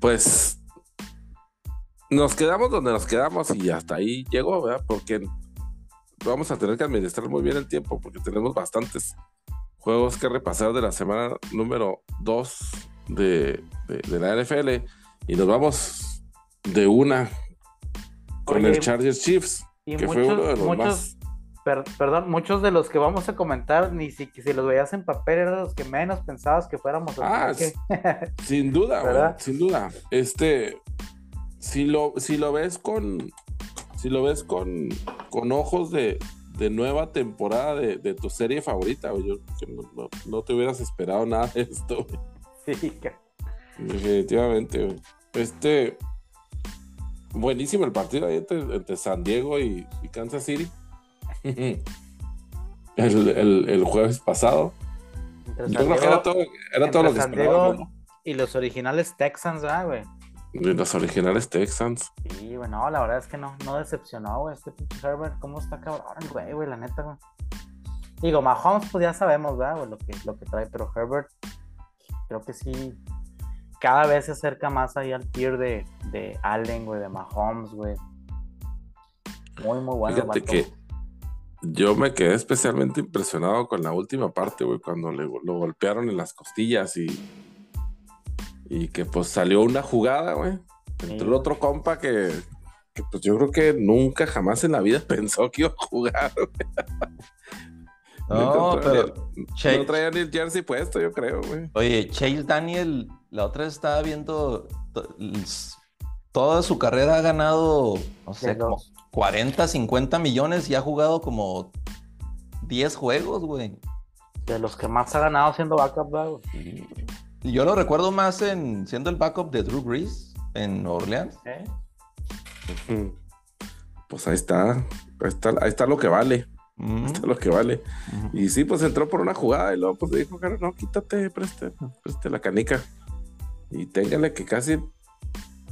pues nos quedamos donde nos quedamos y hasta ahí llegó, ¿verdad? Porque vamos a tener que administrar muy bien el tiempo porque tenemos bastantes juegos que repasar de la semana número 2 de, la NFL y nos vamos de una con el Chargers Chiefs, que fue uno de los más perdón, muchos de los que vamos a comentar, ni si, si los veías en papel, eran los que menos pensabas que fuéramos a Ah, sin duda, sin duda. Este, si lo, si lo ves con, si lo ves con, con ojos de, de nueva temporada de, de, tu serie favorita, yo no, no, te hubieras esperado nada de esto. Sí, definitivamente. Este, buenísimo el partido ahí entre, San Diego y Kansas City. el, jueves pasado. era todo, lo que esperábamos. Y los originales Texans, ¿ah, güey? los originales Texans. Sí, bueno, la verdad es que no, no decepcionó, güey, este pinche Herbert. ¿Cómo está cabrón, güey, güey, la neta, güey? Digo, Mahomes, pues ya sabemos, ¿verdad, Lo que, lo que trae, pero Herbert, creo que sí, cada vez se acerca más ahí al tier de, de Allen, güey, de Mahomes, güey. Muy, muy bueno. Fíjate que yo me quedé especialmente impresionado con la última parte, güey, cuando le, lo golpearon en las costillas y, y que pues salió una jugada, güey. Entre el otro compa que, pues yo creo que nunca jamás en la vida pensó que iba a jugar, No, pero no traía ni el jersey puesto, yo creo, güey. Oye, Chase Daniel, la otra vez estaba viendo toda su carrera ha ganado, no sé, como 40, 50 millones y ha jugado como 10 juegos, güey. De los que más ha ganado siendo backup, güey. Y yo lo recuerdo más en siendo el backup de Drew Brees en Orleans. ¿Eh? Pues ahí está. Ahí está, ahí está lo que vale. Ahí está lo que vale. Y sí, pues entró por una jugada y luego pues dijo, no, quítate, preste, preste la canica. Y téngale que casi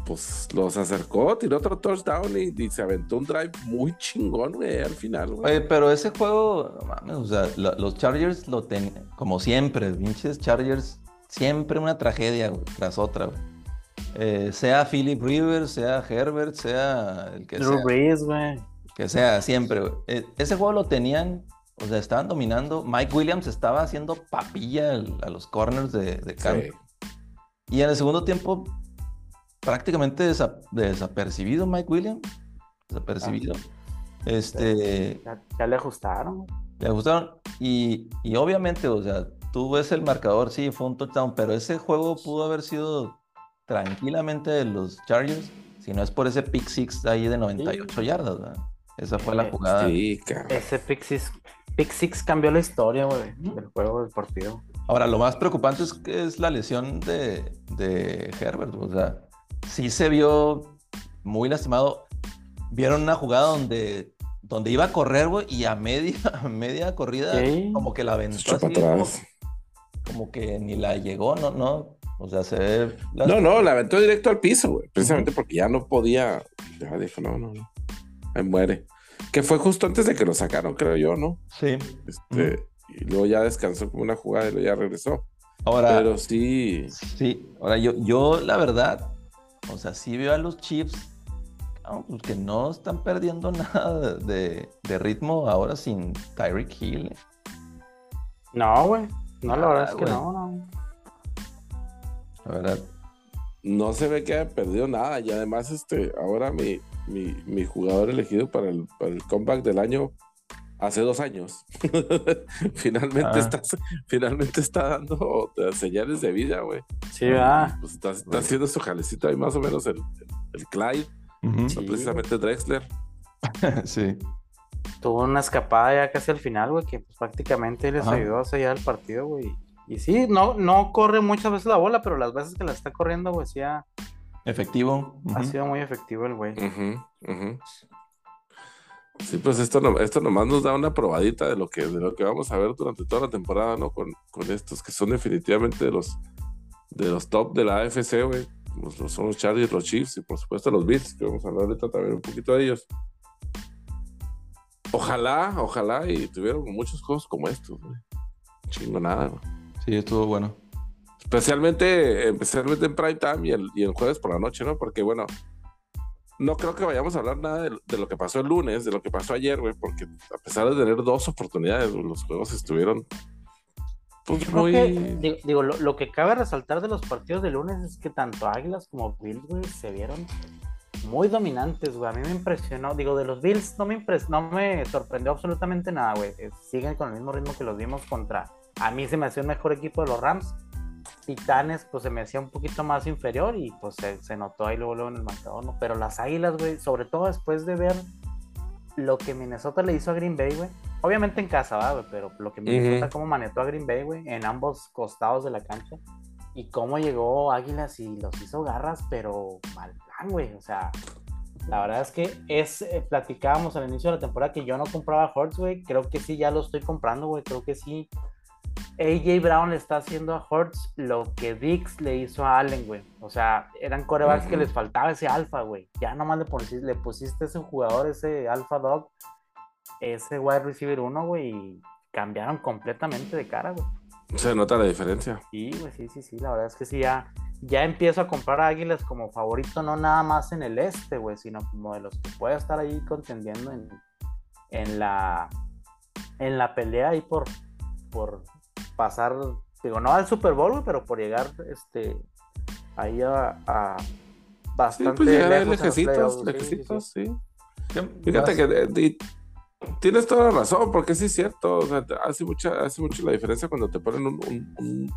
pues los acercó, tiró otro touchdown y, se aventó un drive muy chingón, güey, al final, güey. Oye, pero ese juego, mames, o sea, los Chargers lo tenían, como siempre, pinches Chargers, siempre una tragedia tras otra, güey. Eh, sea Philip Rivers, sea Herbert, sea el que Drew Brees, güey. Que sea, siempre, güey. Eh, ese juego lo tenían, o sea, estaban dominando. Mike Williams estaba haciendo papilla a los corners de, de campo. Y en el segundo tiempo prácticamente desapercibido Mike Williams. Desapercibido. Este. Ya, le ajustaron. Le ajustaron. Y, obviamente, o sea, tú ves el marcador, sí, fue un touchdown, pero ese juego pudo haber sido tranquilamente de los Chargers, si no es por ese pick six ahí de 98 yardas, ¿verdad? Esa fue la eh, jugada. Sí, ese pick six, pick six cambió la historia, güey, del juego del partido. Ahora, lo más preocupante es que es la lesión de, de Herbert, o sea, sí se vio muy lastimado. Vieron una jugada donde, donde iba a correr, güey, y a media, media corrida, como que la aventó así, como, que ni la llegó, ¿no? no o sea, se ve... No, no, la aventó directo al piso, güey. Precisamente porque ya no podía. Ya dijo, no, no, no. Ahí muere. Que fue justo antes de que lo sacaron, creo yo, ¿no? Sí. Este, Y luego ya descansó como una jugada y luego ya regresó. Ahora. Pero sí. Sí. Ahora, yo, yo la verdad, o sea, sí veo a los Chiefs pues que no están perdiendo nada de, ritmo ahora sin Tyreek Hill. ¿eh? No, güey. No, la verdad es que no, no. La verdad. No se ve que haya perdido nada. Y además, este, ahora mi, mi, jugador elegido para el, para el comeback del año hace dos años. finalmente, ah. está, finalmente está dando señales de vida, güey. Sí, va. Pues está, haciendo su jalecito ahí más o menos el, el, Clyde, precisamente Drexler. sí. Tuvo una escapada ya casi al final, güey, que pues, prácticamente les ayudó a sellar el partido, güey. Y sí, no, no corre muchas veces la bola, pero las veces que la está corriendo, güey, sí ha... Efectivo. Ha sido muy efectivo el güey. Sí, pues esto, no, esto nomás nos da una probadita de lo que, de lo que vamos a ver durante toda la temporada, ¿no? Con, con estos que son definitivamente de los, de los top de la AFC, güey. son los Chargers, los Chiefs y por supuesto los Bills, que vamos a hablar ahorita también un poquito de ellos. Ojalá, ojalá y tuvieran muchos juegos como estos, güey. Chingo nada, güey. Sí, estuvo bueno. Especialmente, especialmente en prime time y el, y el jueves por la noche, ¿no? Porque bueno, no creo que vayamos a hablar nada de, lo que pasó el lunes, de lo que pasó ayer, güey, porque a pesar de tener dos oportunidades, los juegos estuvieron pues, muy... digo, lo, que cabe resaltar de los partidos de lunes es que tanto Águilas como Bills, güey, se vieron muy dominantes, güey. A mí me impresionó. Digo, de los Bills no me, impres no me sorprendió absolutamente nada, güey. Siguen con el mismo ritmo que los vimos contra. A mí se me hacía un mejor equipo de los Rams. Titanes, pues se me hacía un poquito más inferior y pues se, notó ahí luego, luego en el marcador, ¿no? Pero las Águilas, güey, sobre todo después de ver lo que Minnesota le hizo a Green Bay, güey. Obviamente en casa, güey, pero lo que Minnesota como manetó a Green Bay, güey, en ambos costados de la cancha. Y cómo llegó Águilas y los hizo garras, pero mal plan, güey. O sea, la verdad es que es, eh, platicábamos al inicio de la temporada que yo no compraba Hortz, güey. Creo que sí, ya lo estoy comprando, güey. Creo que sí AJ Brown le está haciendo a Hurts lo que Dix le hizo a Allen, güey. O sea, eran corebacks que les faltaba ese alfa, güey. Ya nomás le pusiste, le pusiste ese jugador, ese alfa dog, ese wide receiver uno, güey, y cambiaron completamente de cara, güey. Se nota la diferencia. Sí, güey, sí, sí, sí. La verdad es que sí, ya, ya empiezo a comprar a Águilas como favorito, no nada más en el este, güey, sino como de los que puede estar ahí contendiendo en, en la en la pelea ahí por, por pasar, digo, no al Super Bowl, pero por llegar este ahí a, bastante sí, pues lejecitos, lejecitos, sí, Fíjate que tienes toda la razón, porque sí es cierto, hace, mucha, hace mucho la diferencia cuando te ponen un,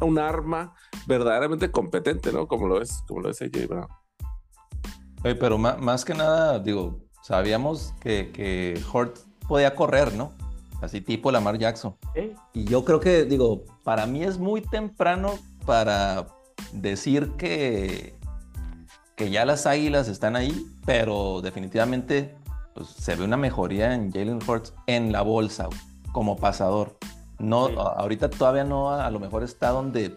un, arma verdaderamente competente, ¿no? Como lo es, como lo es AJ Brown. pero más, que nada, digo, sabíamos que, que Hort podía correr, ¿no? Así tipo Lamar Jackson. Y yo creo que, digo, para mí es muy temprano para decir que, que ya las águilas están ahí, pero definitivamente pues, se ve una mejoría en Jalen Hurts en la bolsa como pasador. No, ahorita todavía no, a lo mejor está donde,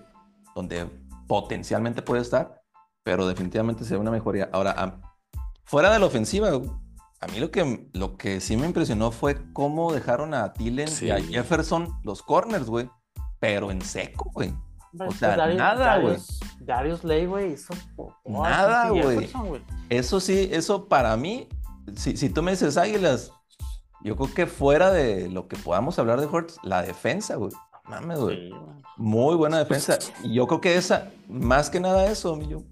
donde potencialmente puede estar, pero definitivamente se ve una mejoría. Ahora, fuera de la ofensiva, a mí lo que, lo que sí me impresionó fue cómo dejaron a Tillen y a Jefferson los corners, güey. Pero en seco, güey. O sea, nada, güey. Darius Lay, güey, hizo Nada, güey. Eso sí, eso para mí, si, si tú me dices águilas, yo creo que fuera de lo que podamos hablar de Hortz, la defensa, güey. Mames, güey. Muy buena defensa. Y yo creo que esa, más que nada eso, yo,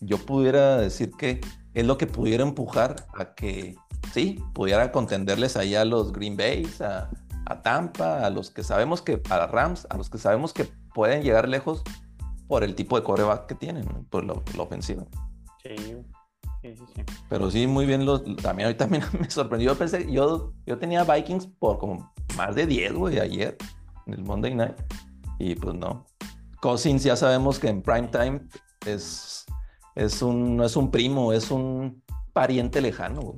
yo pudiera decir que es lo que pudiera empujar a que sí, pudiera contenderles ahí a los Green Bay, a, Tampa, a los que sabemos que, a Rams, a los que sabemos que pueden llegar lejos por el tipo de coreback que tienen, por lo, ofensivo. Sí, sí, sí, Pero sí, muy bien, los, también hoy también me sorprendió, yo pensé, yo, yo tenía Vikings por como más de 10, güey, ayer, en el Monday Night, y pues no. Cousins ya sabemos que en prime time es, es un, no es un primo, es un pariente lejano.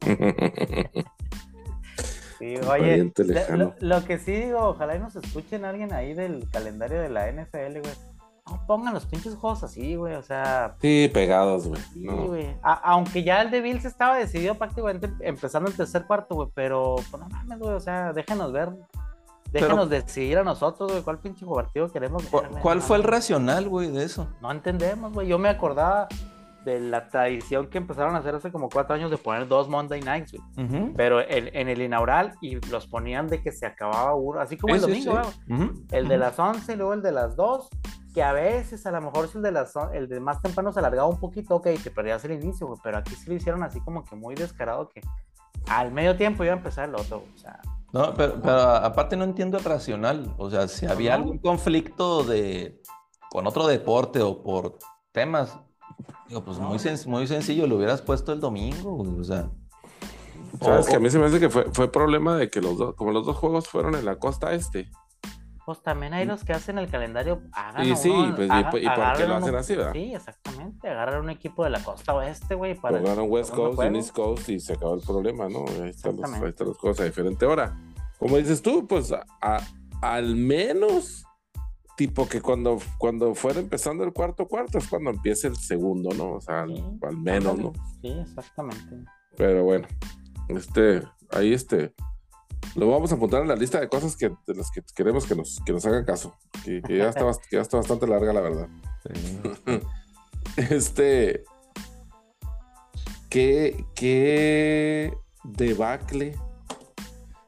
Sí, oye, Lo, que sí digo, ojalá y nos escuchen alguien ahí del calendario de la NFL, güey. No pongan los pinches juegos así, güey, o sea. Sí, pegados, güey. Sí, güey. Aunque ya el de Bills estaba decidido prácticamente empezando el tercer cuarto, güey, pero pues no mames, güey, o sea, déjenos ver. Déjenos decidir a nosotros, güey, cuál pinche partido queremos ver. ¿Cuál, fue el racional, güey, de eso? No entendemos, güey. Yo me acordaba, de la tradición que empezaron a hacer hace como cuatro años de poner dos Monday Nights, güey. Pero en el inaugural y los ponían de que se acababa uno, así como el domingo, El de las 11 y luego el de las 2, que a veces a lo mejor si el de las el de más temprano se alargaba un poquito, ok, te perdías el inicio, güey, pero aquí sí lo hicieron así como que muy descarado que al medio tiempo iba a empezar el otro, o sea. No, pero, pero aparte no entiendo el racional, o sea, si había algún conflicto de con otro deporte o por temas, Digo, pues muy, muy sencillo, lo hubieras puesto el domingo, o sea. Sabes que a mí se me hace que fue, fue problema de que los dos, como los dos juegos fueron en la costa este. Pues también hay los que hacen el calendario, hagan Y sí, pues, y, por qué lo hacen así, ¿verdad? Sí, exactamente, agarrar un equipo de la costa oeste, güey, para... Jugaron West Coast y East Coast y se acabó el problema, ¿no? Ahí están, los, ahí están los juegos a diferente hora. Como dices tú, pues al menos tipo que cuando, cuando fuera empezando el cuarto cuarto es cuando empiece el segundo, ¿no? O sea, al, menos, ¿no? Sí, exactamente. Pero bueno, este, ahí este, Lo vamos a apuntar en la lista de cosas que, de las que queremos que nos, que nos hagan caso. Que, ya, está, que ya está bastante larga, la verdad. este. ¿Qué, qué debacle?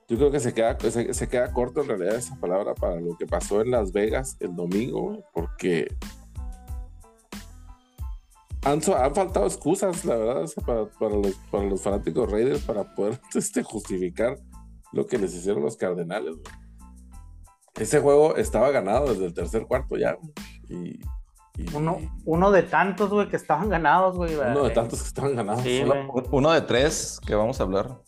Yo creo que se queda, se, queda corto en realidad esa palabra para lo que pasó en Las Vegas el domingo, porque han, han, faltado excusas, la verdad, para, para, los, para, los, fanáticos Raiders para poder este, justificar lo que les hicieron los Cardenales. Ese juego estaba ganado desde el tercer cuarto ya. Y, uno, uno de tantos, güey, que estaban ganados, güey. Uno de tantos que estaban ganados. uno, de tres que vamos a hablar.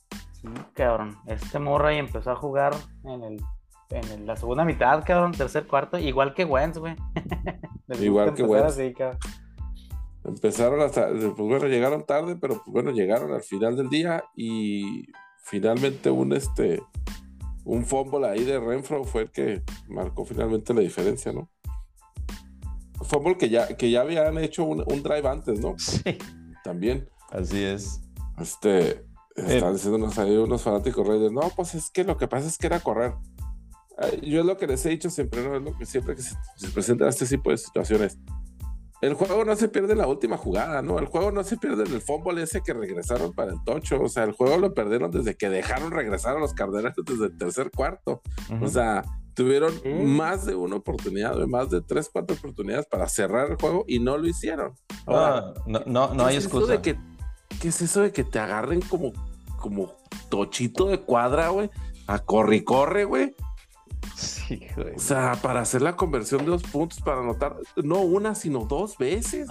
Cabrón. Este Murray empezó a jugar en el en la segunda mitad, cabrón, tercer cuarto, igual que Wentz, güey. igual que Wentz. Empezaron hasta, pues bueno, llegaron tarde, pero pues bueno, llegaron al final del día y finalmente un este un fumble ahí de Renfro fue el que marcó finalmente la diferencia, ¿no? Fumble que ya, que ya habían hecho un, drive antes, ¿no? Sí. También. Así es. Este, están diciendo unos, unos fanáticos Raiders, no, pues es que lo que pasa es que era correr. Yo es lo que les he dicho siempre, ¿no? Es lo que siempre que se, se presentan este tipo de situaciones el juego no se pierde en la última jugada, ¿no? El juego no se pierde en el fútbol ese que regresaron para el tocho. O sea, el juego lo perdieron desde que dejaron regresar a los Cardenales desde el tercer cuarto. O sea, tuvieron más de una oportunidad, más de tres, cuatro oportunidades para cerrar el juego y no lo hicieron. Ah, no, no, no hay excusa. de que, ¿Qué es eso de que te agarren como, como tochito de cuadra, güey? A corre y corre, güey. Sí, güey. O sea, para hacer la conversión de los puntos, para anotar, no una, sino dos veces.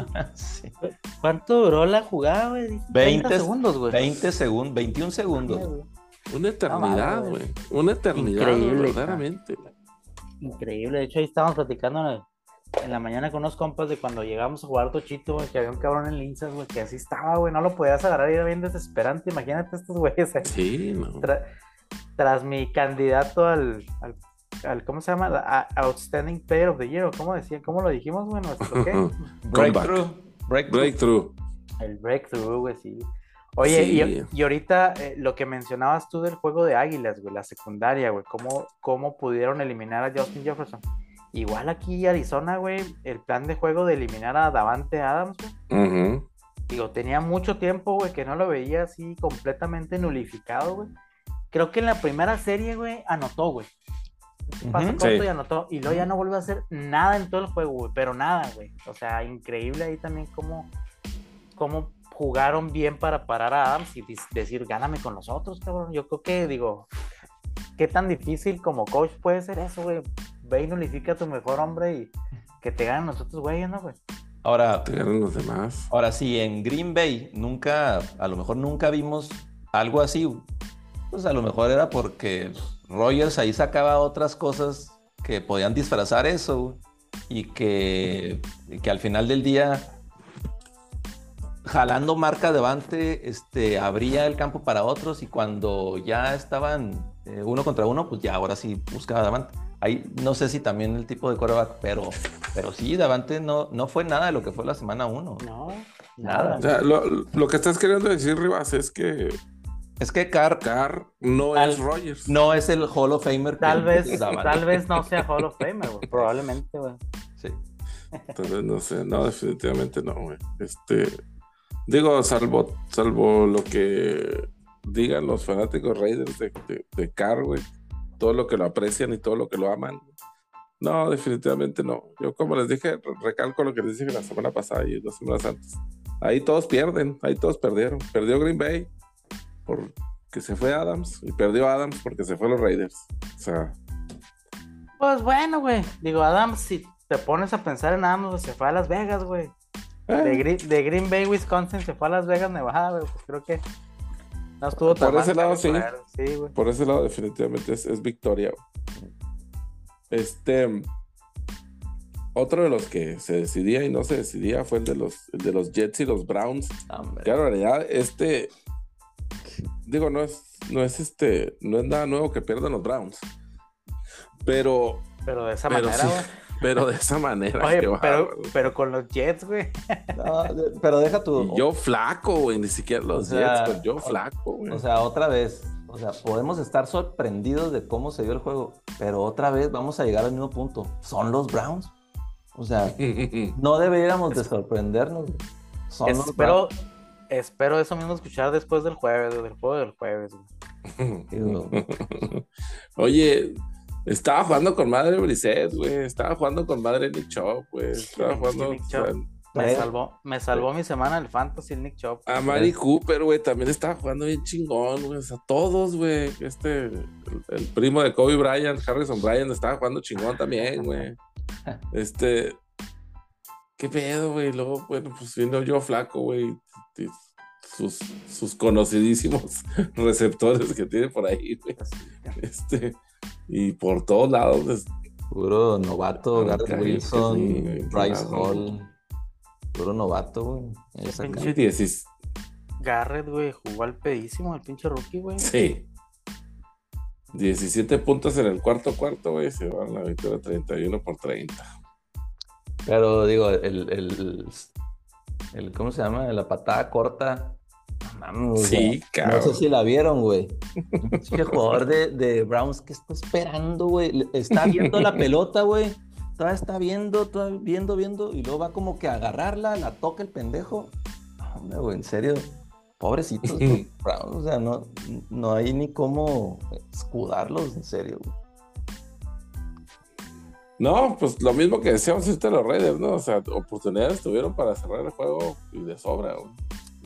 ¿Cuánto duró la jugada, güey? 20 segundos, güey. 20 segundos, 21 segundos. Una eternidad, güey. Una eternidad, Increíble, verdaderamente. Increíble. De hecho, ahí estábamos platicando en la mañana con unos compas de cuando llegamos a jugar Tochito, güey, que había un cabrón en Linzas, güey, que así estaba, güey, no lo podías agarrar y era bien desesperante. Imagínate estos güeyes. Sí, no. tras mi candidato al, al ¿cómo se llama? Outstanding Player of the Year, cómo decía, cómo lo dijimos, bueno, qué? breakthrough. breakthrough. El breakthrough, güey, sí. Oye, Y, ahorita eh, lo que mencionabas tú del juego de Águilas, güey, la secundaria, güey, cómo, cómo pudieron eliminar a Justin Jefferson. Igual aquí Arizona, güey, el plan de juego de eliminar a Davante Adams, güey. Digo, tenía mucho tiempo, güey, que no lo veía así completamente nulificado, güey. Creo que en la primera serie, güey, anotó, güey. Pasó corto y anotó. Y luego ya no volvió a hacer nada en todo el juego, güey. Pero nada, güey. O sea, increíble ahí también cómo, cómo jugaron bien para parar a Adams y decir, gáname con nosotros, cabrón. Yo creo que, digo, qué tan difícil como coach puede ser eso, güey. Ve y nulifica a tu mejor hombre y que te ganen nosotros, güey, ¿no, güey? Ahora, te ganan los demás. Ahora sí, en Green Bay nunca, a lo mejor nunca vimos algo así. Pues a lo mejor era porque Rogers ahí sacaba otras cosas que podían disfrazar eso y que, que al final del día, jalando marca delante, este, abría el campo para otros y cuando ya estaban eh, uno contra uno, pues ya ahora sí buscaba Davante. Ahí no sé si también el tipo de coreback, pero, pero sí, Davante no, no fue nada de lo que fue la semana uno. No, nada. O sea, lo, lo que estás queriendo decir, Rivas, es que es que Carr, Carr no es Rogers. No es el Hall of Famer. Tal vez, tal vez no sea Hall of Famer. Probablemente, güey. Sí. Entonces, no sé. No, definitivamente no, güey. Este. Digo, salvo, salvo lo que digan los fanáticos Raiders de, de, Carr, güey. Todo lo que lo aprecian y todo lo que lo aman. No, definitivamente no. Yo, como les dije, recalco lo que les dije la semana pasada y dos semanas antes. Ahí todos pierden, ahí todos perdieron. Perdió Green Bay, porque se fue Adams y perdió Adams porque se fue a los Raiders. O sea. Pues bueno, güey. Digo, Adams, si te pones a pensar en Adams, se fue a Las Vegas, güey. Eh. De, Green, Bay, Wisconsin, se fue a Las Vegas, Nevada, güey. Pues creo que no estuvo tan Por ese lado, sí. Por ese lado, definitivamente es, victoria. Este. Otro de los que se decidía y no se decidía fue el de los, de los Jets y los Browns. Claro, en realidad, este, digo, no es, no es este, no es nada nuevo que pierdan los Browns. Pero. Pero de esa manera, pero de esa manera. pero, pero con los Jets, güey. pero deja tu. yo flaco, güey, ni siquiera los Jets, pero yo flaco, güey. O sea, otra vez, o sea, podemos estar sorprendidos de cómo se dio el juego, pero otra vez vamos a llegar al mismo punto. Son los Browns. O sea, no deberíamos de sorprendernos. Son espero, espero eso mismo escuchar después del jueves, del juego del jueves. Oye, estaba jugando con madre Brisset, güey. Estaba jugando con madre Nick Chop, güey. Estaba jugando. Me salvó, me salvó mi semana el Fantasy Nick Chop. A Mari Cooper, güey, también estaba jugando bien chingón, güey. O sea, todos, güey. Este, el, primo de Kobe Bryant, Harrison Bryant, estaba jugando chingón también, güey. Este. ¿Qué pedo, güey? Luego, bueno, pues viendo yo flaco, güey. Sus, sus conocidísimos receptores que tiene por ahí, güey. Este. Y por todos lados. Puro novato, Garrett Wilson, Bryce Hall. Puro novato, güey. Garrett, güey, jugó al pedísimo, el pinche rookie, güey. Sí. 17 puntos en el cuarto cuarto, güey. Se van a la victoria 31 por 30. Pero digo, el, el, el, ¿cómo se llama? La patada corta sí, No sé si la vieron, güey. El jugador de, de, Browns que está esperando, güey. Está viendo la pelota, güey. Todavía está viendo, todavía viendo, viendo. Y luego va como que a agarrarla, la toca el pendejo. Hombre, güey, en serio. Pobrecitos, Browns. O sea, no, no hay ni cómo escudarlos, en serio, güey. No, pues lo mismo que decíamos este los Raiders, ¿no? O sea, oportunidades tuvieron para cerrar el juego y de sobra, güey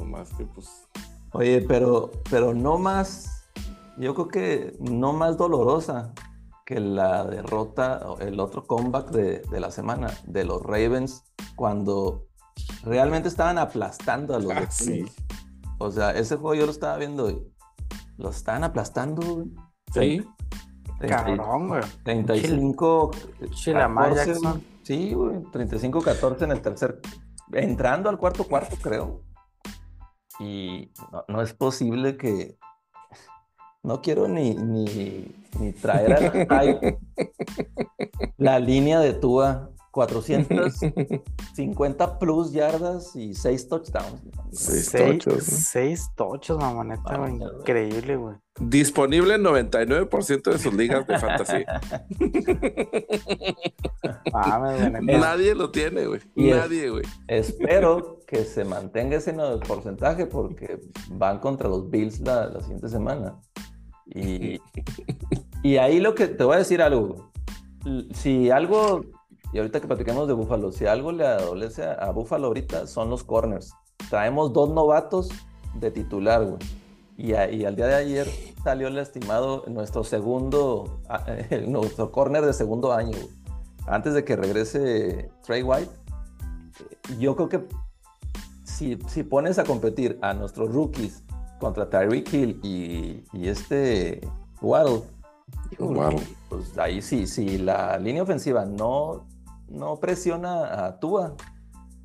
más que pues. Oye, pero, pero no más, yo creo que no más dolorosa que la derrota, el otro comeback de, la semana de los Ravens cuando realmente estaban aplastando a los ah, O sea, ese juego yo lo estaba viendo y lo estaban aplastando. Sí. Cabrón, güey. 35. Sí, güey. 35-14 en el tercer. Entrando al cuarto cuarto, creo. Y no, es posible que. No quiero ni, ni, ni traer a la, la línea de Tua 450 plus yardas y 6 touchdowns. 6 touchdowns. 6 touchdowns, mamoneta, Increíble, güey. Disponible en 99% de sus ligas de fantasía. Nadie lo tiene, güey. Nadie, güey. Espero que se mantenga ese porcentaje porque van contra los Bills la, la siguiente semana. Y, y ahí lo que te voy a decir algo. Si algo y ahorita que platicamos de Búfalo, si algo le adolece a, Búfalo ahorita son los corners. Traemos dos novatos de titular, güey. Y, al día de ayer salió el estimado nuestro segundo, nuestro corner de segundo año, antes de que regrese Trey White. Yo creo que si, si pones a competir a nuestros rookies contra Tyreek Hill y, y este Waddle, pues ahí sí, si la línea ofensiva no no presiona a Tua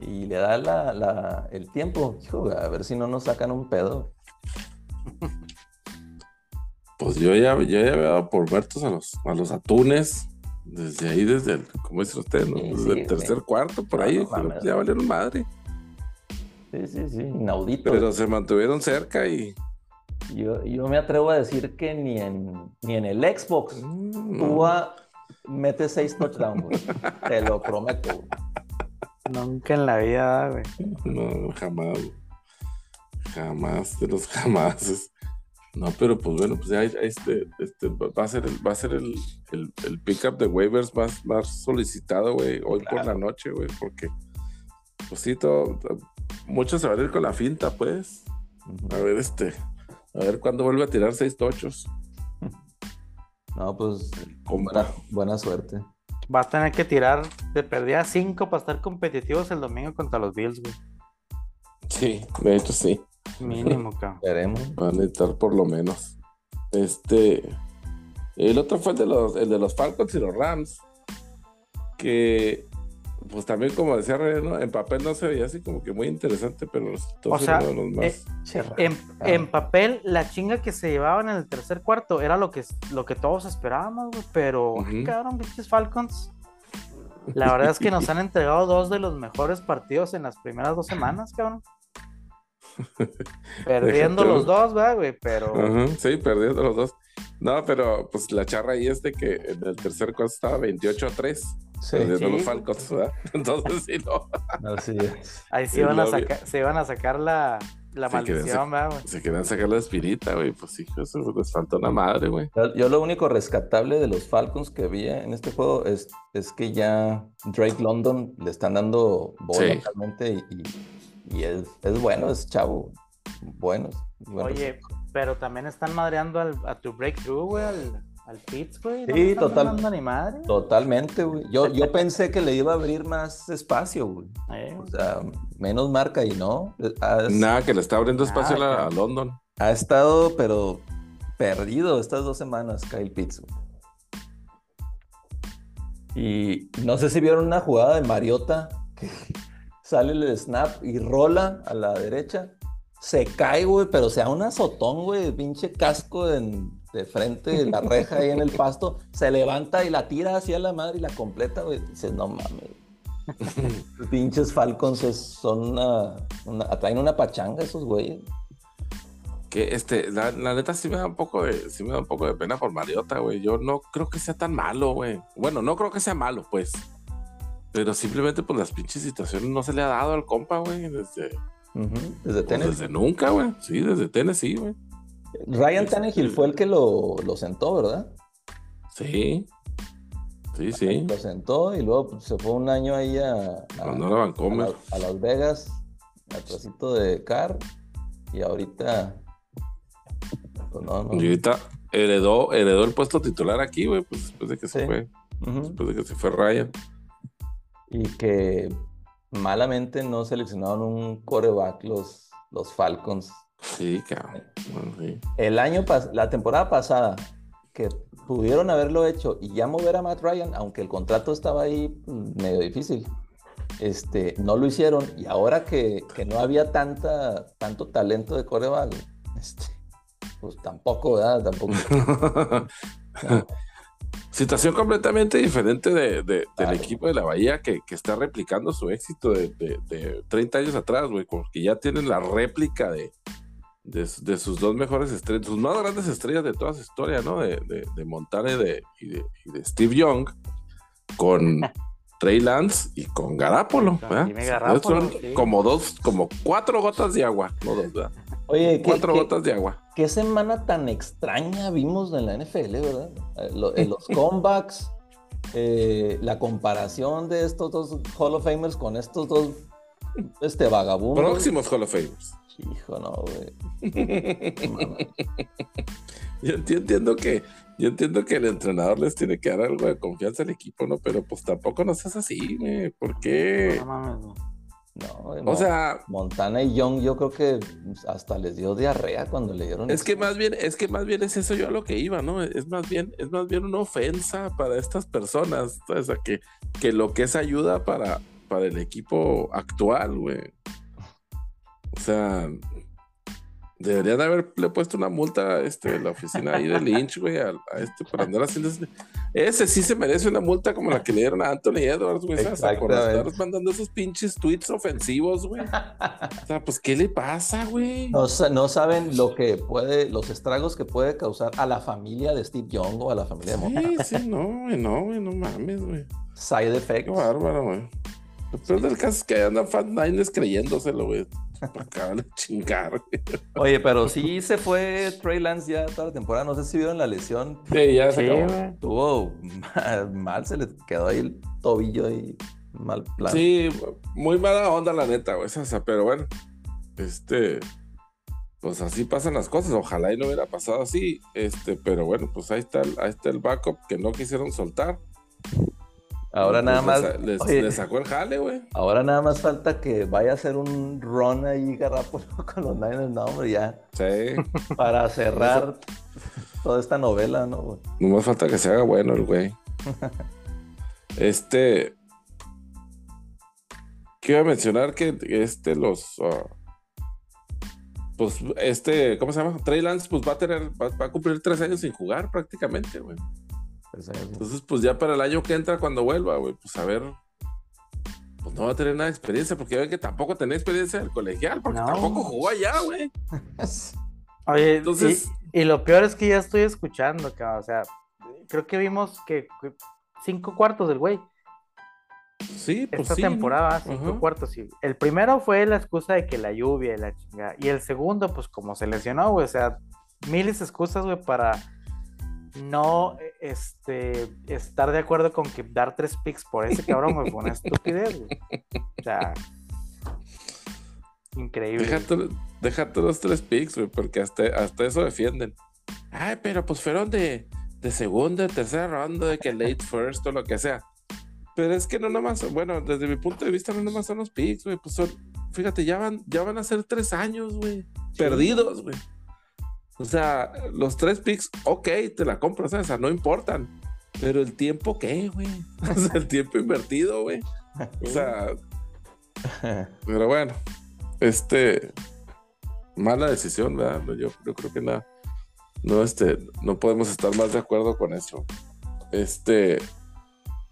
y le da la, el tiempo. a ver si no nos sacan un pedo. Pues yo ya, ya había dado por muertos a los, a los atunes. Desde ahí, desde el, como dice usted, desde el tercer cuarto, por ahí, ya valieron madre. Sí, sí, sí, inaudito. Pero se mantuvieron cerca y. Yo, yo me atrevo a decir que ni en, ni en el Xbox mm, Tua mete seis touchdowns, güey. Te lo prometo, Nunca en la vida, güey. No, jamás, Jamás de los jamás. No, pero pues bueno, pues ya este, este va a ser el, va a ser el, el, el pickup de waivers más, más solicitado, güey, hoy por la noche, güey, porque pues sí, todo, muchos se van a ir con la finta, pues. A ver, este, a ver cuándo vuelve a tirar seis tochos. No, pues buena, suerte. Va a tener que tirar de perdida 5 para estar competitivos el domingo contra los Bills, güey. Sí, de hecho sí. Mínimo, cabrón. Veremos. Van a necesitar por lo menos. Este. El otro fue el de los, el de los Falcons y los Rams. Que pues también como decía en papel no se veía así como que muy interesante, pero los, o sea, los más... Eh, en, papel la chinga que se llevaban en el tercer cuarto era lo que, lo que todos esperábamos, pero uh -huh. quedaron Falcons. La verdad es que nos han entregado dos de los mejores partidos en las primeras dos semanas, cabrón. Perdiendo los dos, ¿verdad, güey? Pero. sí, perdiendo los dos. No, pero pues la charra ahí es de que en el tercer cuarto estaba 28 a 3. Sí, perdiendo los Falcons, ¿verdad? Entonces sí, no. Así es. Ahí sí van a sacar, se iban a sacar la, la maldición, ¿verdad, Se querían sacar la espirita, güey. Pues sí, eso les falta una madre, güey. Yo lo único rescatable de los Falcons que vi en este juego es, es que ya Drake London le están dando bola realmente y y es, es bueno, es chavo. Bueno. Oye, pero también están madreando al, a tu breakthrough, güey, al, al Pitts, güey. sí, total, totalmente, güey. Yo, yo pensé que le iba a abrir más espacio, güey. Eh. O sea, menos marca y no. Nada, que le está abriendo espacio a, London. Ha estado, pero perdido estas dos semanas, Kyle Pitts. Y no sé si vieron una jugada de Mariota que sale el snap y rola a la derecha. Se cae, güey, pero sea un azotón, güey, pinche casco de frente, la reja ahí en el pasto. Se levanta y la tira hacia la madre y la completa, güey. Dices, no mames. pinches Falcons son una, una, Atraen una pachanga esos güeyes. Que este, la, neta sí me da un poco de, sí me da un poco de pena por Mariota, güey. Yo no creo que sea tan malo, güey. Bueno, no creo que sea malo, pues. Pero simplemente, pues las pinches situaciones no se le ha dado al compa, güey, desde. Desde pues, Desde nunca, güey. Sí, desde Tennessee, güey. Ryan Tannehill fue el que lo, lo, sentó, ¿verdad? Sí. Sí, sí. Lo sentó y luego pues, se fue un año ahí a, a, a, Las Vegas, atrásito de Carr. Y ahorita. Pues no, no. Y ahorita heredó, heredó el puesto titular aquí, güey, pues después de que se fue. Después de que se fue Ryan y que malamente no seleccionaron un coreback los, los Falcons. Sí, cabrón. El año la temporada pasada, que pudieron haberlo hecho y ya mover a Matt Ryan, aunque el contrato estaba ahí mm, medio difícil, este, no lo hicieron. Y ahora que, no había tanta, tanto talento de coreback, este, pues tampoco, ¿verdad? Tampoco. Situación completamente diferente de, del equipo de la Bahía que, está replicando su éxito de, de 30 años atrás, güey, porque ya tienen la réplica de, sus dos mejores estrellas, sus más grandes estrellas de toda su historia, ¿no? De, Montana y de, Steve Young, con Trey Lance y con Garapolo. Son como dos, como cuatro gotas de agua, no dos, ¿verdad? Oye, cuatro gotas de agua. Qué semana tan extraña vimos en la NFL, ¿verdad? Eh, en los comebacks, eh, la comparación de estos dos Hall of Famers con estos dos este vagabundos. Próximos Hall of Famers. Hijo, no, güey. yo, entiendo que yo entiendo que el entrenador les tiene que dar algo de confianza al equipo, ¿no? Pero pues tampoco no seas así, güey. ¿Por qué? No mames, no, o sea, Montana y Young, yo creo que hasta les dio diarrea cuando le dieron. Es que más bien, es que más bien es eso yo a lo que iba, ¿no? Es más bien, es más bien una ofensa para estas personas, o sea, que, que lo que es ayuda para, para el equipo actual, güey. O sea, Deberían haberle puesto una multa este, la oficina ahí de Lynch, güey, a, este por andar haciendo ese. Ese sí se merece una multa como la que le dieron a Anthony Edwards, güey. Por estar mandando esos pinches tweets ofensivos, güey. O sea, pues, ¿qué le pasa, güey? No, no, saben lo que puede, los estragos que puede causar a la familia de Steve Young o a la familia de Montana. Sí, sí, no, güey, no, güey, no mames, güey. Side effects. Qué bárbaro, güey. Lo peor del caso es que andan fan nines creyéndoselo, güey. Acaban de chingar. Oye, pero sí se fue Trey Lance ya toda la temporada. No sé si vieron la lesión. Sí, ya se acabó. Estuvo mal, se le quedó ahí el tobillo y mal plan. Sí, muy mala onda la neta, güey. pero bueno, este, pues así pasan las cosas. Ojalá y no hubiera pasado así. Este, pero bueno, pues ahí está, ahí está el backup que no quisieron soltar. Ahora nada más. Le, sacó el jale, güey. Ahora nada más falta que vaya a hacer un run ahí Garrapolo con los Niners, no, hombre, ya. Sí. Para cerrar toda esta novela, ¿no, güey? No más falta que se haga bueno el güey. este. Quiero mencionar que este, los. Ah, pues este, ¿cómo se llama? Trey Lance, pues va a tener, va, va, a cumplir tres años sin jugar prácticamente, güey. Entonces, pues ya para el año que entra, cuando vuelva, güey, pues a ver. Pues no va a tener nada de experiencia, porque ya ven que tampoco tenía experiencia en el colegial, porque tampoco jugó allá, güey. Oye, entonces. Y, lo peor es que ya estoy escuchando, cabrón. O sea, creo que vimos que cinco cuartos del güey. Sí, pues Esta temporada, cinco cuartos, sí. El primero fue la excusa de que la lluvia y la chingada. Y el segundo, pues como se lesionó, güey. O sea, miles de excusas, güey, para no este, estar de acuerdo con que dar tres picks por ese cabrón, güey, fue una estupidez, güey. O sea, increíble. Déjate, los tres picks, güey, porque hasta, hasta eso defienden. Ay, pero pues fueron de, de segunda, tercera ronda, de que late first o lo que sea. Pero es que no nomás, bueno, desde mi punto de vista no nomás son los picks, güey, pues son, fíjate, ya van, ya van a ser tres años, güey, perdidos, güey. O sea, los tres picks, ok, te la compro, o sea, no importan. Pero el tiempo, ¿qué, güey? O sea, el tiempo invertido, güey. O sea, pero bueno, este, mala decisión, ¿verdad? Yo, yo creo que nada, no, este, no podemos estar más de acuerdo con eso. Este,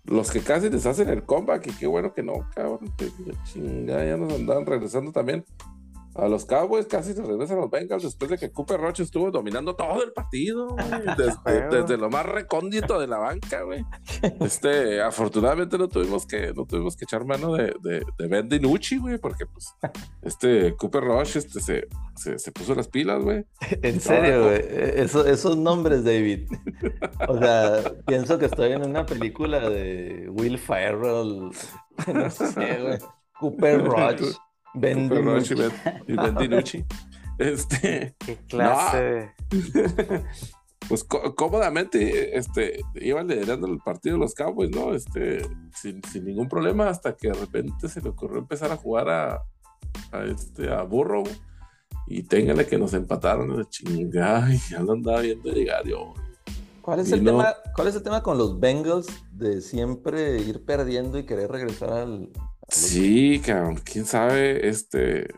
los que casi les hacen el comeback, y qué bueno que no, cabrón, que chingada, ya nos andaban regresando también. A los Cowboys casi se regresan los Bengals después de que Cooper Roche estuvo dominando todo el partido, desde, lo más recóndito de la banca, güey. Este, afortunadamente no tuvimos que, no tuvimos que echar mano de, de, de Ben DiNucci, güey, porque pues este Cooper Roche este, se, se, puso las pilas, güey. En serio, güey. Eso, esos nombres, David. O sea, pienso que estoy en una película de Will Ferrell. No sé, güey. Cooper Roche. Ben y Ben Dinucci. Este. Qué clase. pues cómodamente este, iban liderando el partido los Cowboys, ¿no? Este, sin, ningún problema, hasta que de repente se le ocurrió empezar a jugar a, a este, a Burrow. Y téngale que nos empataron de chingada y ya lo andaba viendo llegar yo. ¿Cuál es, el tema, ¿Cuál es el tema con los Bengals de siempre ir perdiendo y querer regresar al, Sí, cabrón, quién sabe, este,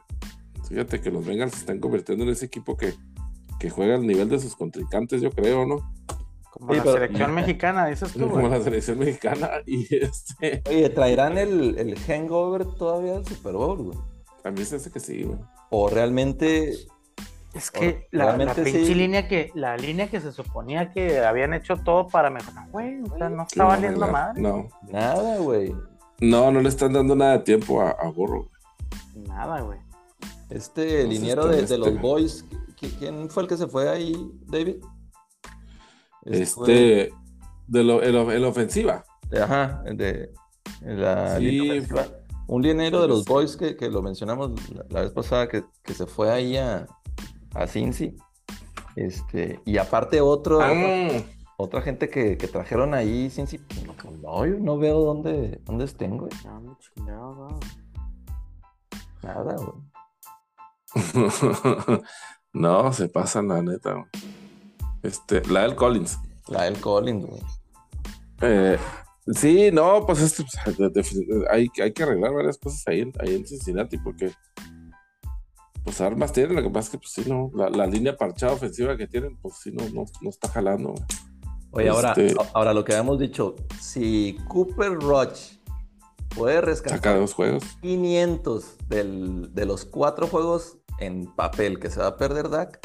fíjate que los Bengals se están convirtiendo en ese equipo que, que juega al nivel de sus contrincantes, yo creo, ¿no? Como la selección mexicana, dices tú. Como la selección mexicana y este. Oye, ¿traerán el, el hangover todavía al Super Bowl, güey? A mí se hace que sí, güey. O realmente es que la, la pinche línea que, la línea que se suponía que habían hecho todo para mejorar, güey, o sea, no está valiendo mal. No. Nada, güey. No, no le están dando nada de tiempo a, a Burro. Nada, güey. Este liniero de, de, los Boys, ¿quién fue el que se fue ahí, David? Este, de lo, el, ofensiva. Ajá, de, la sí, Un liniero de los Boys que, que lo mencionamos la, vez pasada que, que, se fue ahí a, a Cincy. Este, y aparte otro, ah, otra gente que, que trajeron ahí, sin si... no, yo no veo dónde, dónde estén, güey. No, Nada, güey. no, se pasan la neta. Este, la del Collins. La del Collins, güey. Eh, sí, no, pues, este, hay, hay, que arreglar varias cosas ahí, en, ahí en Cincinnati porque pues armas tienen, lo que pasa es que pues sí, no, la, la línea parchada ofensiva que tienen, pues sí, no, no, no está jalando. Güey. Oye, ahora, este, ahora lo que habíamos dicho, si Cooper Roach puede rescatar dos juegos. 500 de los cuatro juegos en papel que se va a perder Dak,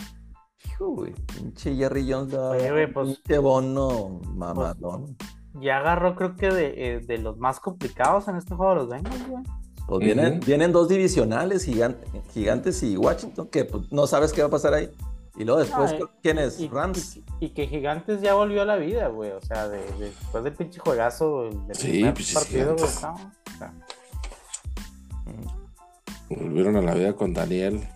uy, pinche Jerry Jones da Oye, pues, pinche bono mamadón. Pues, ya agarró creo que de, eh, de, los más complicados en este juego de los Bengals, güey. Pues vienen, vienen dos divisionales, gigantes y Washington, que pues, no sabes qué va a pasar ahí. Y luego después, ¿quién es? Y, Rams. Y, que Gigantes ya volvió a la vida, güey. O sea, de, después del pinche juegazo del sí, partido, güey. Volvieron a la vida con Daniel.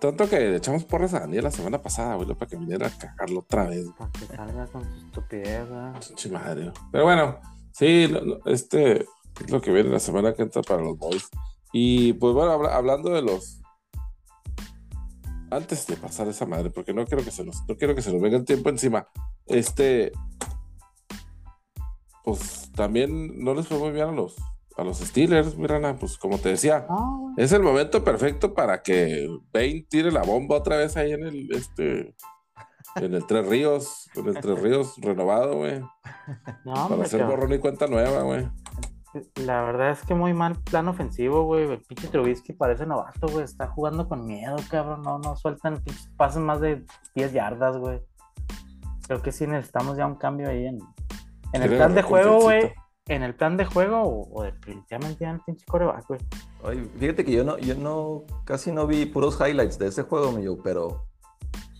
Tanto que le echamos porras a Daniel la semana pasada, güey, para que viniera a cagarlo otra vez. Para que salga con su estupidez, güey. Pero bueno, sí, este es lo que viene la semana que entra para los boys. Y pues bueno, hablando de los antes de pasar esa madre, porque no quiero que se nos, no quiero que se nos venga el tiempo encima. Este, pues también no les fue muy bien a los, a los Steelers, Mirana, pues como te decía, ah, es el momento perfecto para que Bane tire la bomba otra vez ahí en el, este, En el Tres Ríos, en el Tres Ríos renovado, güey. No, Para hacer borrón y cuenta nueva, güey. La verdad es que muy mal plan ofensivo, güey. El pinche Trubisky parece novato, güey. Está jugando con miedo, cabrón. No, no sueltan pases más de 10 yardas, güey. Creo que sí necesitamos ya un cambio ahí en, en el plan de juego, güey. En el plan de juego o, definitivamente ya en el pinche coreback, güey. Oye, fíjate que yo no, yo no, casi no vi puros highlights de ese juego, mío, pero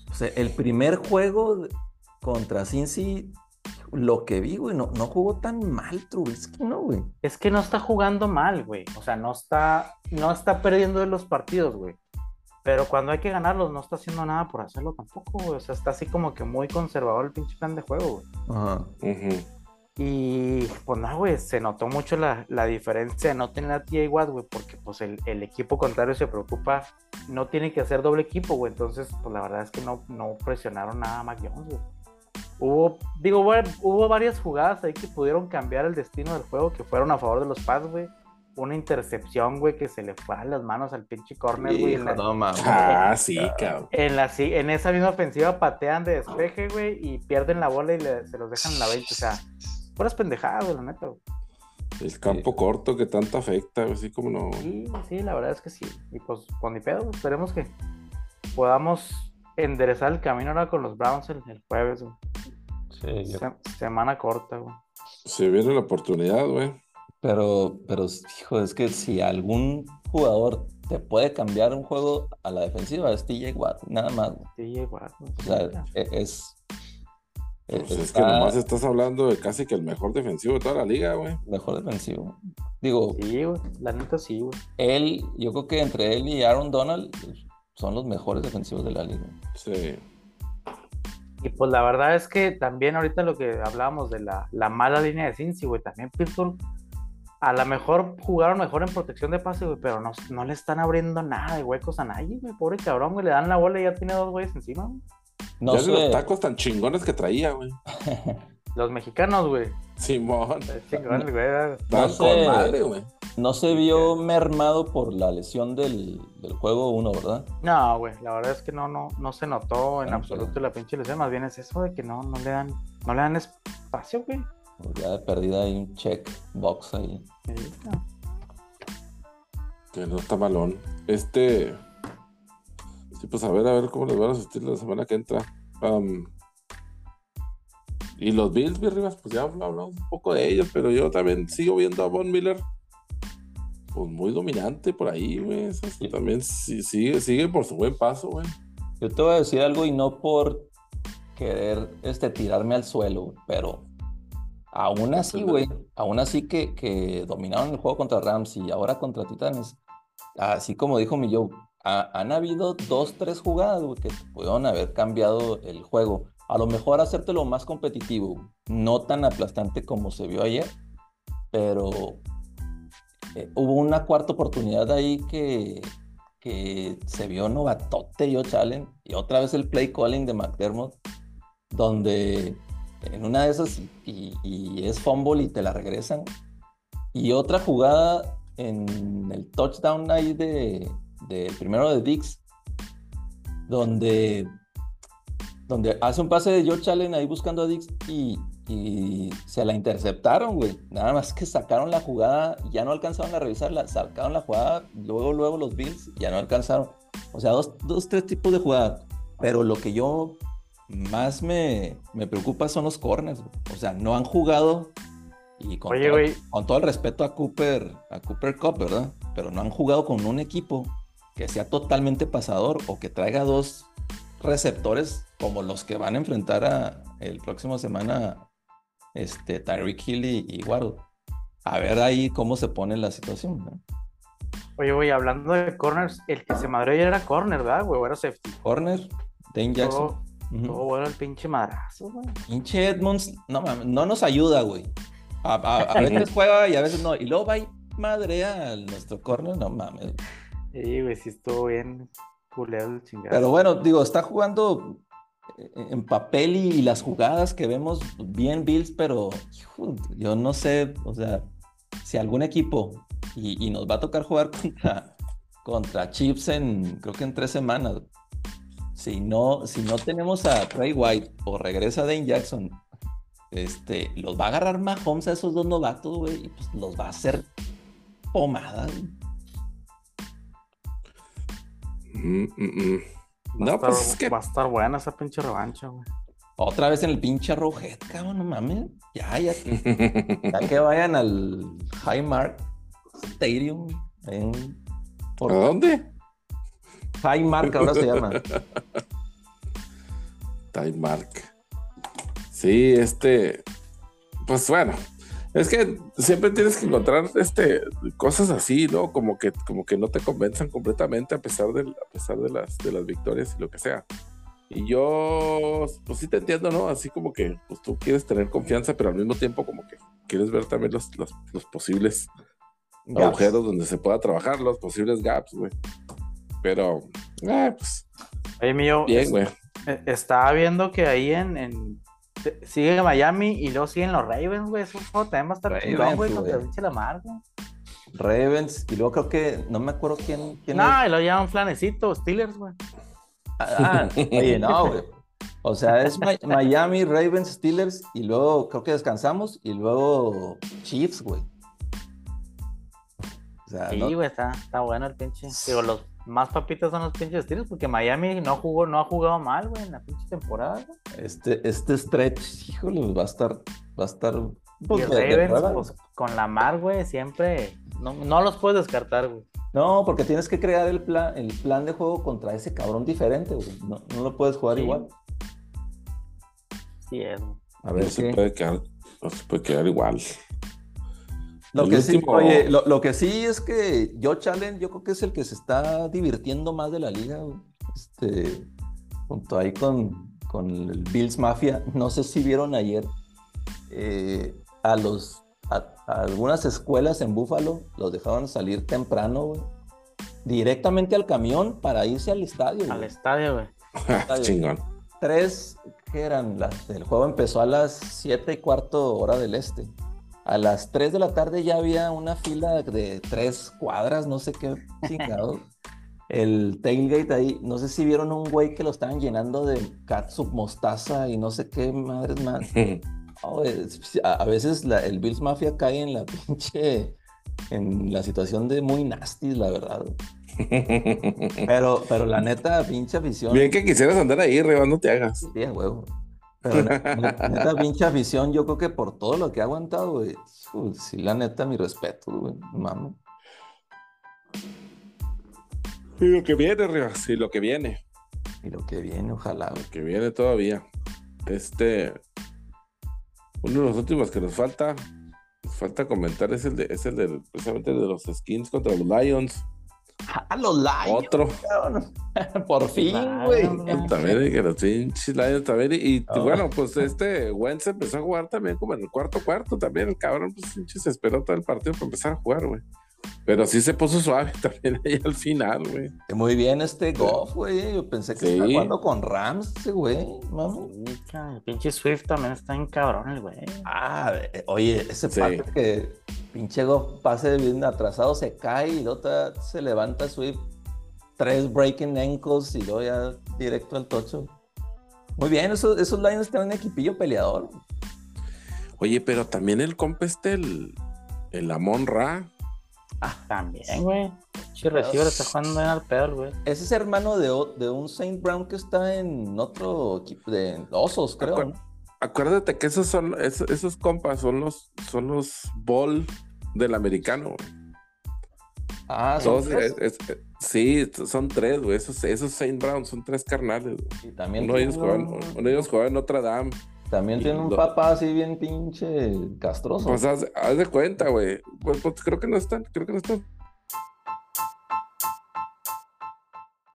o sea, el primer juego contra Cincy lo que vi, güey, no, no jugó tan mal Trubisky, ¿no, güey? Es que no está jugando mal, güey. O sea, no está, no está perdiendo de los partidos, güey. Pero cuando hay que ganarlos, no está haciendo nada por hacerlo tampoco, güey. O sea, está así como que muy conservador el pinche plan de juego, güey. Ajá. Y pues nada, güey, se notó mucho la, la, diferencia de no tener a T.A. Watt, güey, porque pues el, el, equipo contrario se preocupa, no tiene que hacer doble equipo, güey. Entonces, pues la verdad es que no, no presionaron nada a Mac Jones, güey. Hubo, digo, hubo varias jugadas ahí que pudieron cambiar el destino del juego, que fueron a favor de los Pats, güey. Una intercepción, güey, que se le fue a las manos al pinche corner, güey. No, mames. Ah, sí, cabrón. En, la, en esa misma ofensiva patean de despeje, güey, y pierden la bola y se los dejan en la 20. O sea, puras pendejadas, güey, la neta, güey. El campo corto que tanto afecta, así como no. Sí, sí, la verdad es que sí. Y pues, con ni pedo, esperemos que podamos enderezar el camino ahora con los Browns el, jueves, güey. Sí, semana corta, güey. Se viene la oportunidad, güey. Pero, pero, hijo, es que si algún jugador te puede cambiar un juego a la defensiva es TJ Watt, nada más. TJ Watt. O sea, e, es... Pues es que nomás estás hablando de casi que el mejor defensivo de toda la liga, güey. Mejor defensivo. Digo. Sí, güey. La neta sí, güey. Él, yo creo que entre él y Aaron Donald son los mejores defensivos de la liga. Sí. Y pues la verdad es que también ahorita lo que hablábamos de la, mala línea de Cincy, güey, también Pittsburgh a lo mejor jugaron mejor en protección de pase, güey, pero no, no le están abriendo nada de huecos a nadie, güey, pobre cabrón, güey, le dan la bola y ya tiene dos güeyes encima, güey. No ya sé. los tacos tan chingones que traía, güey. los mexicanos, güey. Simón. Chingones, güey. No, madre, güey. No se vio mermado por la lesión del, del juego uno, ¿verdad? No, güey. La verdad es que no, no, no se notó en absoluto la pinche lesión. Más bien es eso de que no, no le dan, no le dan espacio, güey. Ya de perdida hay un check box ahí. Que no está malón. Este. Sí, pues a ver, a ver cómo les van a asistir la semana que entra. y los Bills, mi Rivas, pues ya hablamos un poco de ellos, pero yo también sigo viendo a Von Miller. Pues muy dominante por ahí, güey. También sigue, sigue por su buen paso, güey. Yo te voy a decir algo y no por querer este, tirarme al suelo, pero aún así, güey, aún así que, que, dominaron el juego contra Rams y ahora contra Titanes, así como dijo mi Joe, han habido dos, tres jugadas, güey, que pudieron haber cambiado el juego. A lo mejor hacértelo más competitivo, no tan aplastante como se vio ayer, pero eh, hubo una cuarta oportunidad ahí que, que se vio novatote yo challenge y otra vez el play calling de McDermott, donde en una de esas y, es fumble y te la regresan. Y otra jugada en el touchdown ahí de, primero de Dix, donde, donde hace un pase de George Allen ahí buscando a Dix y, se la interceptaron, güey. Nada más que sacaron la jugada, ya no alcanzaron a revisarla, sacaron la jugada, luego, luego los Bills, ya no alcanzaron. O sea, dos, dos tres tipos de jugadas. Pero lo que yo más me, preocupa son los corners. O sea, no han jugado y con, todo, con todo el respeto a Cooper, a Cooper Cup, ¿verdad? Pero no han jugado con un equipo que sea totalmente pasador o que traiga dos receptores como los que van a enfrentar a, el próximo semana este, Tyreek Hill y, y A ver ahí cómo se pone la situación. Oye, güey, hablando de corners, el que se madre ayer era corner, ¿verdad, güey? Era safety. Corner, Dane Jackson. Todo bueno el pinche madrazo, güey. Pinche Edmonds, no, no nos ayuda, güey. A, veces juega y a veces no. Y luego va y madrea a nuestro corner, no mames. Sí, güey, sí estuvo bien culeado el chingado. Pero bueno, digo, está jugando en papel y las jugadas que vemos bien Bills, pero yo no sé, o sea, si algún equipo y, nos va a tocar jugar contra, contra Chips en, creo que en tres semanas, si no, si no tenemos a Trey White o regresa Dane Jackson, este, los va a agarrar Mahomes a esos dos novatos, güey, y pues los va a hacer pomada. Mm, mm, mm. No, pues es que... Va a estar buena esa pinche revancha, güey. Otra vez en el pinche Rojet, cabrón, no mames. Ya, ya. ya que vayan al Highmark Stadium. ¿Por dónde? Highmark ahora se llama. Highmark. Sí, este. Pues bueno. Es que siempre tienes que encontrar este, cosas así, ¿no? Como que, como que no te convenzan completamente a pesar, de, a pesar de, las, de las victorias y lo que sea. Y yo, pues sí te entiendo, ¿no? Así como que pues tú quieres tener confianza, pero al mismo tiempo como que quieres ver también los, los, posibles agujeros donde se pueda trabajar, los posibles gaps, güey. Pero, eh, pues... Oye, mío, bien, güey. E, estaba viendo que ahí en, en sigue Miami y luego siguen los Ravens, güey. Eso también va a estar chingón, güey, contra pinche Lamar, güey. Ravens, y luego creo que, no me acuerdo quién. quién no, y lo llaman Flanecito, Steelers, güey. Ah, oye, no, güey. O sea, es Miami, Ravens, Steelers y luego creo que descansamos y luego Chiefs, güey. O sea, sí, güey, está, está bueno el pinche. Digo, los más papitas son los pinches Steelers porque Miami no jugó, no ha jugado mal, güey, en la pinche temporada. Este, este stretch, híjole, va a estar, va a estar. Pues, y Ravens, pues, con la mar, güey, siempre no, no los puedes descartar, güey. No, porque tienes que crear el plan, el plan de juego contra ese cabrón diferente, güey. No, no lo puedes jugar igual. Sí, es. A ver, no se puede quedar, no se puede quedar igual. Lo que, sí, oye, lo, que sí es que yo Challenge, yo creo que es el que se está divirtiendo más de la liga. Este, junto ahí con, con el Bills Mafia. No sé si vieron ayer eh, a los algunas escuelas en Búfalo los dejaban salir temprano, Directamente al camión para irse al estadio. Al estadio, güey. Chingón. Tres, que eran? Las, el juego empezó a las siete y cuarto hora del este. A las 3 de la tarde ya había una fila de tres cuadras, no sé qué chingado. el tailgate ahí, no sé si vieron un güey que lo estaban llenando de catsup, mostaza y no sé qué madres más. a, veces el Bills Mafia cae en la pinche, en la situación de muy nasty, la verdad. Pero, pero la neta, pinche afición. Bien que quisieras andar ahí, Reba, no te hagas. Bien, huevo. Pero la, neta, pinche afición, yo creo que por todo lo que ha aguantado, güey. Sí, la neta, mi respeto, güey. Mamo. Y lo que viene, Reba, sí, lo que viene. Y lo que viene, ojalá. Lo que viene todavía. Este, uno de los últimos que nos falta, nos falta comentar es el de, es el de precisamente de los skins contra los Lions. Ah, los Lions. Otro. Por fin, güey. También, que los pinches Lions también. Y, ah. bueno, pues este Wentz empezó a jugar también como en el cuarto cuarto también. El cabrón, pues se esperó todo el partido para empezar a jugar, güey. Pero sí se puso suave también ahí al final, güey. Muy bien este Goff, güey. Yo pensé que estaba jugando con Rams, ese güey, vamos. el pinche Swift también está en cabrón, el güey. Ah, eh, oye, ese parte que pinche Goff pase bien atrasado, se cae y luego se levanta Swift. Tres breaking ankles y luego ya directo al tocho. Muy bien, esos, esos Lions tienen un equipillo peleador. Oye, pero también el compa este, el, el Amon Ra, Ah, también, güey. Si receiver está jugando en al peor, güey. Ese es hermano de, de, un Saint Brown que está en otro equipo de Osos, creo. Acuérdate que esos son, esos, compas son los, son los ball del americano, güey. Ah, ¿son tres? sí, son tres, güey. Esos, esos Saint Brown son tres carnales, güey. Y también uno, de ellos juega, uno de ellos juega en Notre Dame. También tiene un papá así bien pinche castroso. Pues haz, de cuenta, güey. Pues, pues, creo que no están, creo que no están